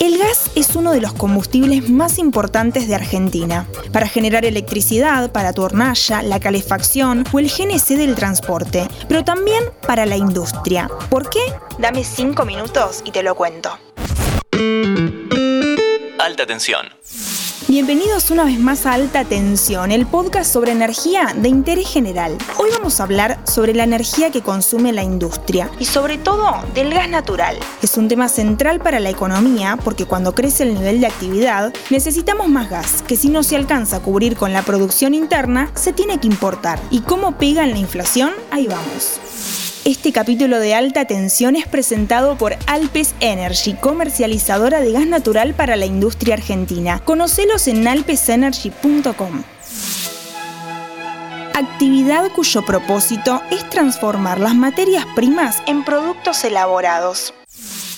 El gas es uno de los combustibles más importantes de Argentina, para generar electricidad, para tu hornalla, la calefacción o el GNC del transporte, pero también para la industria. ¿Por qué? Dame 5 minutos y te lo cuento. Alta tensión. Bienvenidos una vez más a Alta Tensión, el podcast sobre energía de interés general. Hoy vamos a hablar sobre la energía que consume la industria y sobre todo del gas natural. Es un tema central para la economía porque cuando crece el nivel de actividad necesitamos más gas, que si no se alcanza a cubrir con la producción interna, se tiene que importar. ¿Y cómo pega en la inflación? Ahí vamos. Este capítulo de alta tensión es presentado por Alpes Energy, comercializadora de gas natural para la industria argentina. Conocelos en alpesenergy.com. Actividad cuyo propósito es transformar las materias primas en productos elaborados.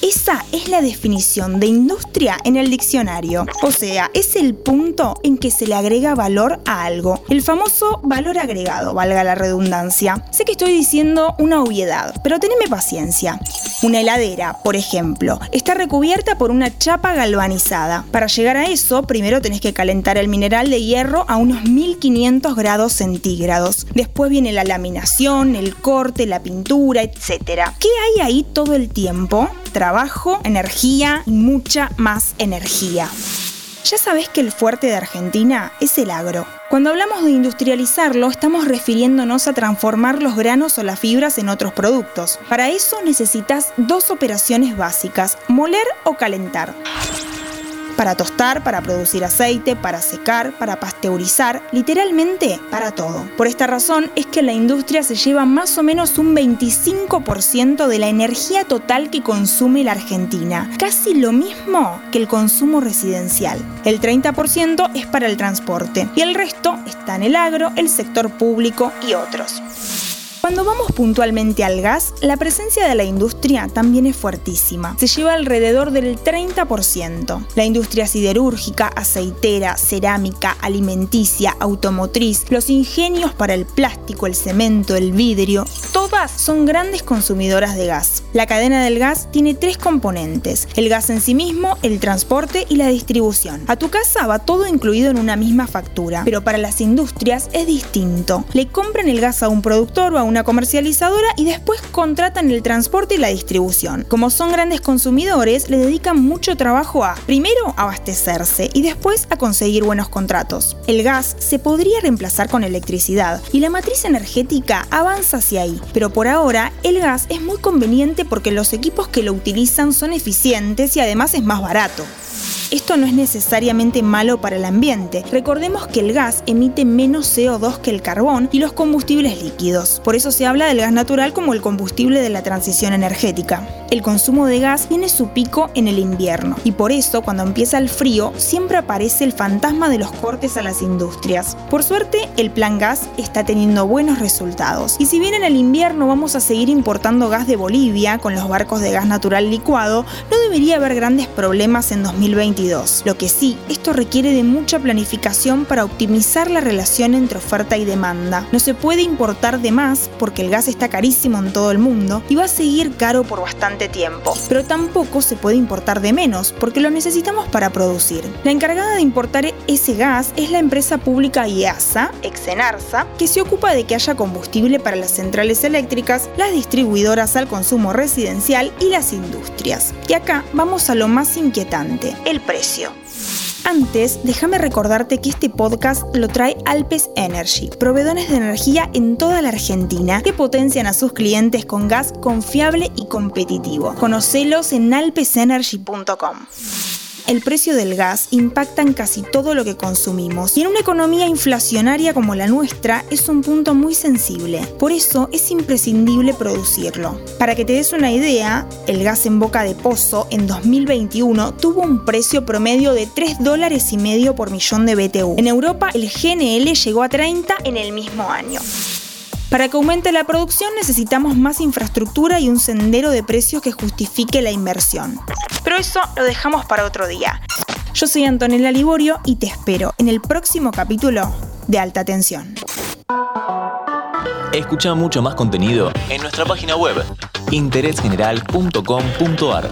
Esa es la definición de industria en el diccionario. O sea, es el punto en que se le agrega valor a algo. El famoso valor agregado, valga la redundancia. Sé que estoy diciendo una obviedad, pero teneme paciencia. Una heladera, por ejemplo, está recubierta por una chapa galvanizada. Para llegar a eso, primero tenés que calentar el mineral de hierro a unos 1500 grados centígrados. Después viene la laminación, el corte, la pintura, etc. ¿Qué hay ahí todo el tiempo? trabajo, energía y mucha más energía. Ya sabés que el fuerte de Argentina es el agro. Cuando hablamos de industrializarlo, estamos refiriéndonos a transformar los granos o las fibras en otros productos. Para eso necesitas dos operaciones básicas, moler o calentar para tostar, para producir aceite, para secar, para pasteurizar, literalmente para todo. Por esta razón es que la industria se lleva más o menos un 25% de la energía total que consume la Argentina, casi lo mismo que el consumo residencial. El 30% es para el transporte y el resto está en el agro, el sector público y otros. Cuando vamos puntualmente al gas, la presencia de la industria también es fuertísima. Se lleva alrededor del 30%. La industria siderúrgica, aceitera, cerámica, alimenticia, automotriz, los ingenios para el plástico, el cemento, el vidrio, todas son grandes consumidoras de gas. La cadena del gas tiene tres componentes, el gas en sí mismo, el transporte y la distribución. A tu casa va todo incluido en una misma factura, pero para las industrias es distinto. Le compran el gas a un productor o a un una comercializadora y después contratan el transporte y la distribución. Como son grandes consumidores, le dedican mucho trabajo a, primero, abastecerse y después a conseguir buenos contratos. El gas se podría reemplazar con electricidad y la matriz energética avanza hacia ahí, pero por ahora el gas es muy conveniente porque los equipos que lo utilizan son eficientes y además es más barato. Esto no es necesariamente malo para el ambiente. Recordemos que el gas emite menos CO2 que el carbón y los combustibles líquidos. Por eso se habla del gas natural como el combustible de la transición energética. El consumo de gas tiene su pico en el invierno y por eso cuando empieza el frío siempre aparece el fantasma de los cortes a las industrias. Por suerte, el plan gas está teniendo buenos resultados. Y si bien en el invierno vamos a seguir importando gas de Bolivia con los barcos de gas natural licuado, no debería haber grandes problemas en 2022 lo que sí, esto requiere de mucha planificación para optimizar la relación entre oferta y demanda. No se puede importar de más porque el gas está carísimo en todo el mundo y va a seguir caro por bastante tiempo. Pero tampoco se puede importar de menos porque lo necesitamos para producir. La encargada de importar ese gas es la empresa pública IASA, Exenarsa, que se ocupa de que haya combustible para las centrales eléctricas, las distribuidoras al consumo residencial y las industrias. Y acá vamos a lo más inquietante, el precio. Antes, déjame recordarte que este podcast lo trae Alpes Energy, proveedores de energía en toda la Argentina que potencian a sus clientes con gas confiable y competitivo. Conocelos en alpesenergy.com el precio del gas impacta en casi todo lo que consumimos y en una economía inflacionaria como la nuestra es un punto muy sensible. Por eso es imprescindible producirlo. Para que te des una idea, el gas en boca de pozo en 2021 tuvo un precio promedio de 3 dólares y medio por millón de BTU. En Europa el GNL llegó a 30 en el mismo año. Para que aumente la producción necesitamos más infraestructura y un sendero de precios que justifique la inversión. Pero eso lo dejamos para otro día. Yo soy Antonella Liborio y te espero en el próximo capítulo de Alta Tensión. Escucha mucho más contenido en nuestra página web interésgeneral.com.ar.